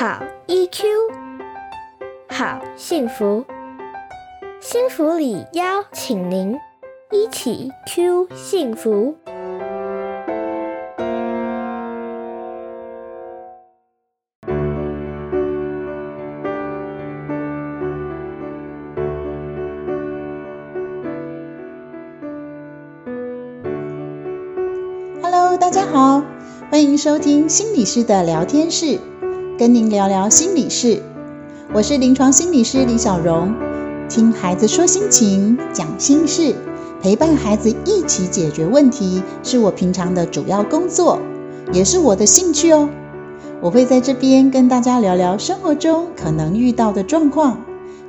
好 EQ，好幸福，幸福里邀请您一起 Q 幸福。Hello，大家好，欢迎收听心理师的聊天室，跟您聊聊心理事。我是临床心理师李小荣，听孩子说心情，讲心事，陪伴孩子一起解决问题，是我平常的主要工作，也是我的兴趣哦。我会在这边跟大家聊聊生活中可能遇到的状况，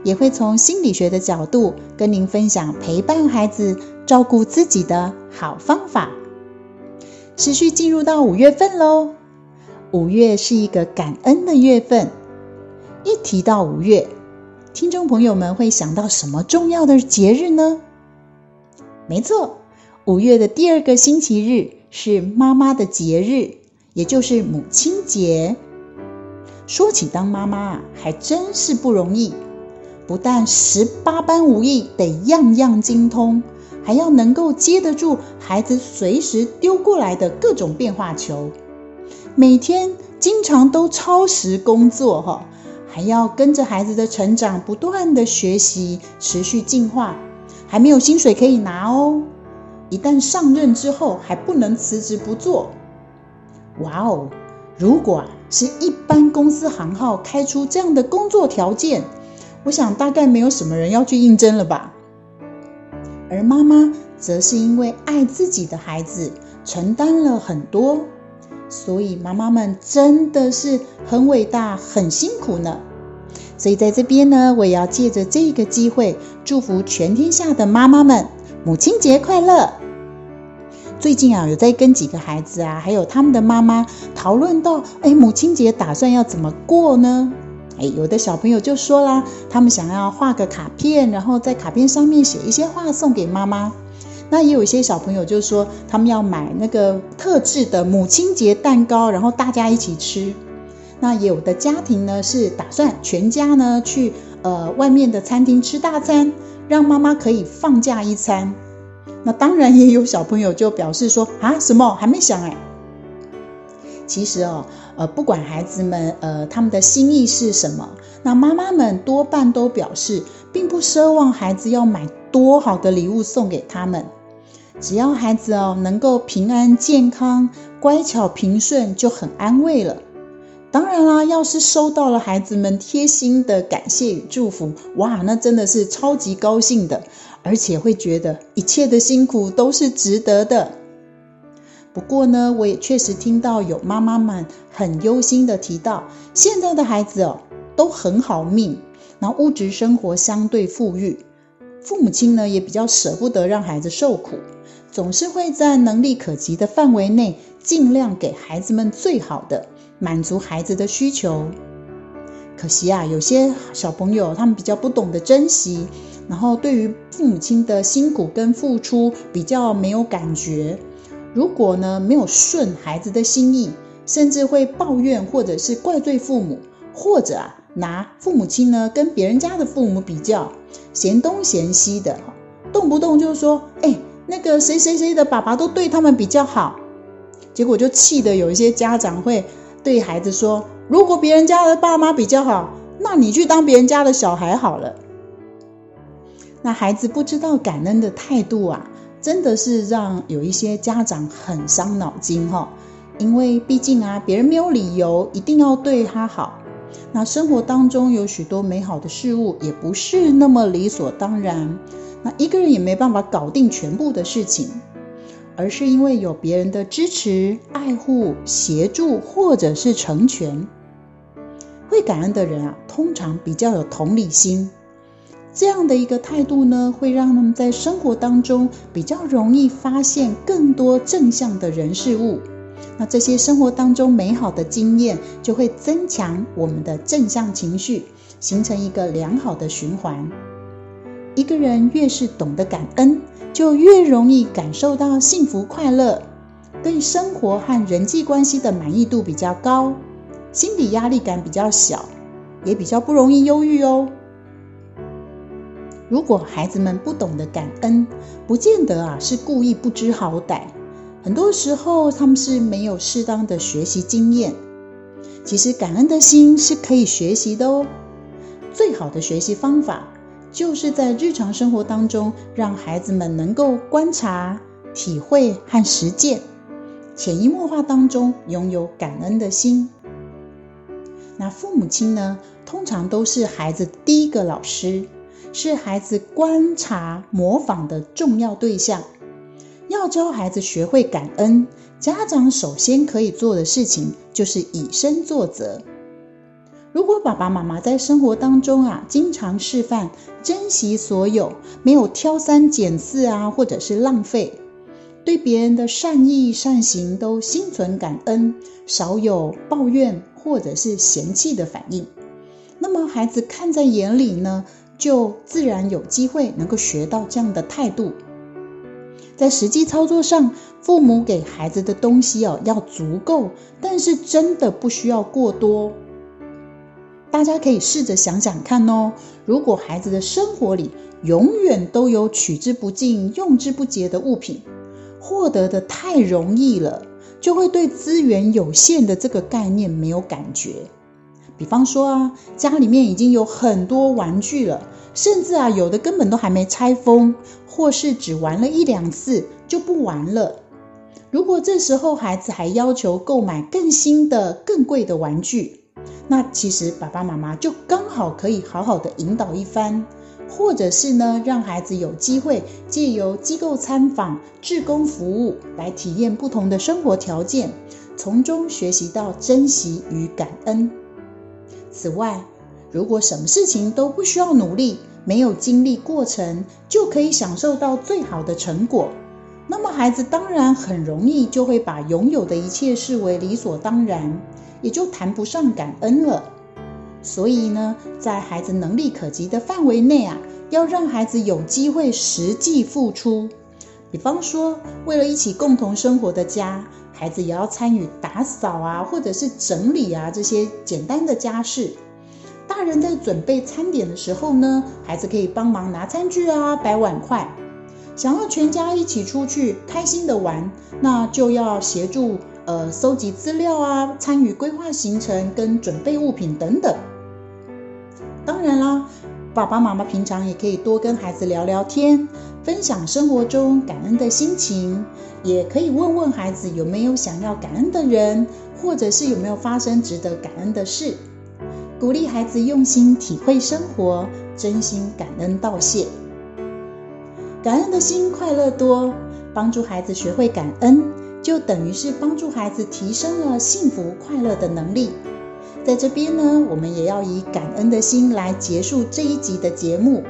也会从心理学的角度跟您分享陪伴孩子、照顾自己的好方法。持续进入到五月份喽，五月是一个感恩的月份。一提到五月，听众朋友们会想到什么重要的节日呢？没错，五月的第二个星期日是妈妈的节日，也就是母亲节。说起当妈妈啊，还真是不容易，不但十八般武艺得样样精通。还要能够接得住孩子随时丢过来的各种变化球，每天经常都超时工作哈，还要跟着孩子的成长不断的学习，持续进化，还没有薪水可以拿哦。一旦上任之后，还不能辞职不做。哇哦，如果是一般公司行号开出这样的工作条件，我想大概没有什么人要去应征了吧。而妈妈则是因为爱自己的孩子，承担了很多，所以妈妈们真的是很伟大、很辛苦呢。所以在这边呢，我也要借着这个机会，祝福全天下的妈妈们母亲节快乐。最近啊，有在跟几个孩子啊，还有他们的妈妈讨论到，哎，母亲节打算要怎么过呢？哎，有的小朋友就说啦，他们想要画个卡片，然后在卡片上面写一些话送给妈妈。那也有一些小朋友就说，他们要买那个特制的母亲节蛋糕，然后大家一起吃。那有的家庭呢是打算全家呢去呃外面的餐厅吃大餐，让妈妈可以放假一餐。那当然也有小朋友就表示说啊，什么还没想哎。其实哦，呃，不管孩子们呃他们的心意是什么，那妈妈们多半都表示，并不奢望孩子要买多好的礼物送给他们，只要孩子哦能够平安健康、乖巧平顺，就很安慰了。当然啦，要是收到了孩子们贴心的感谢与祝福，哇，那真的是超级高兴的，而且会觉得一切的辛苦都是值得的。不过呢，我也确实听到有妈妈们很忧心的提到，现在的孩子哦都很好命，那物质生活相对富裕，父母亲呢也比较舍不得让孩子受苦，总是会在能力可及的范围内，尽量给孩子们最好的，满足孩子的需求。可惜啊，有些小朋友他们比较不懂得珍惜，然后对于父母亲的辛苦跟付出比较没有感觉。如果呢没有顺孩子的心意，甚至会抱怨或者是怪罪父母，或者啊拿父母亲呢跟别人家的父母比较，嫌东嫌西的，动不动就说，哎，那个谁谁谁的爸爸都对他们比较好，结果就气得有一些家长会对孩子说，如果别人家的爸妈比较好，那你去当别人家的小孩好了。那孩子不知道感恩的态度啊。真的是让有一些家长很伤脑筋哈，因为毕竟啊，别人没有理由一定要对他好。那生活当中有许多美好的事物，也不是那么理所当然。那一个人也没办法搞定全部的事情，而是因为有别人的支持、爱护、协助或者是成全。会感恩的人啊，通常比较有同理心。这样的一个态度呢，会让他们在生活当中比较容易发现更多正向的人事物。那这些生活当中美好的经验，就会增强我们的正向情绪，形成一个良好的循环。一个人越是懂得感恩，就越容易感受到幸福快乐，对生活和人际关系的满意度比较高，心理压力感比较小，也比较不容易忧郁哦。如果孩子们不懂得感恩，不见得啊是故意不知好歹，很多时候他们是没有适当的学习经验。其实感恩的心是可以学习的哦。最好的学习方法，就是在日常生活当中，让孩子们能够观察、体会和实践，潜移默化当中拥有感恩的心。那父母亲呢，通常都是孩子第一个老师，是孩子观察、模仿的重要对象。要教孩子学会感恩，家长首先可以做的事情就是以身作则。如果爸爸妈妈在生活当中啊，经常示范珍惜所有，没有挑三拣四啊，或者是浪费，对别人的善意善行都心存感恩，少有抱怨或者是嫌弃的反应，那么孩子看在眼里呢，就自然有机会能够学到这样的态度。在实际操作上，父母给孩子的东西哦要足够，但是真的不需要过多。大家可以试着想想看哦，如果孩子的生活里永远都有取之不尽、用之不竭的物品，获得的太容易了，就会对资源有限的这个概念没有感觉。比方说啊，家里面已经有很多玩具了，甚至啊有的根本都还没拆封，或是只玩了一两次就不玩了。如果这时候孩子还要求购买更新的、更贵的玩具，那其实爸爸妈妈就刚好可以好好的引导一番，或者是呢，让孩子有机会借由机构参访、志工服务来体验不同的生活条件，从中学习到珍惜与感恩。此外，如果什么事情都不需要努力，没有经历过程就可以享受到最好的成果，那么孩子当然很容易就会把拥有的一切视为理所当然。也就谈不上感恩了。所以呢，在孩子能力可及的范围内啊，要让孩子有机会实际付出。比方说，为了一起共同生活的家，孩子也要参与打扫啊，或者是整理啊这些简单的家事。大人在准备餐点的时候呢，孩子可以帮忙拿餐具啊，摆碗筷。想要全家一起出去开心的玩，那就要协助。呃，搜集资料啊，参与规划行程跟准备物品等等。当然啦，爸爸妈妈平常也可以多跟孩子聊聊天，分享生活中感恩的心情，也可以问问孩子有没有想要感恩的人，或者是有没有发生值得感恩的事，鼓励孩子用心体会生活，真心感恩道谢。感恩的心快乐多，帮助孩子学会感恩。就等于是帮助孩子提升了幸福快乐的能力。在这边呢，我们也要以感恩的心来结束这一集的节目。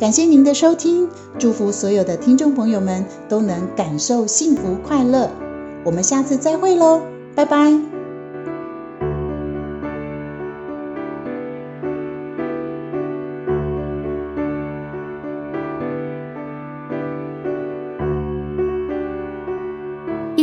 感谢您的收听，祝福所有的听众朋友们都能感受幸福快乐。我们下次再会喽，拜拜。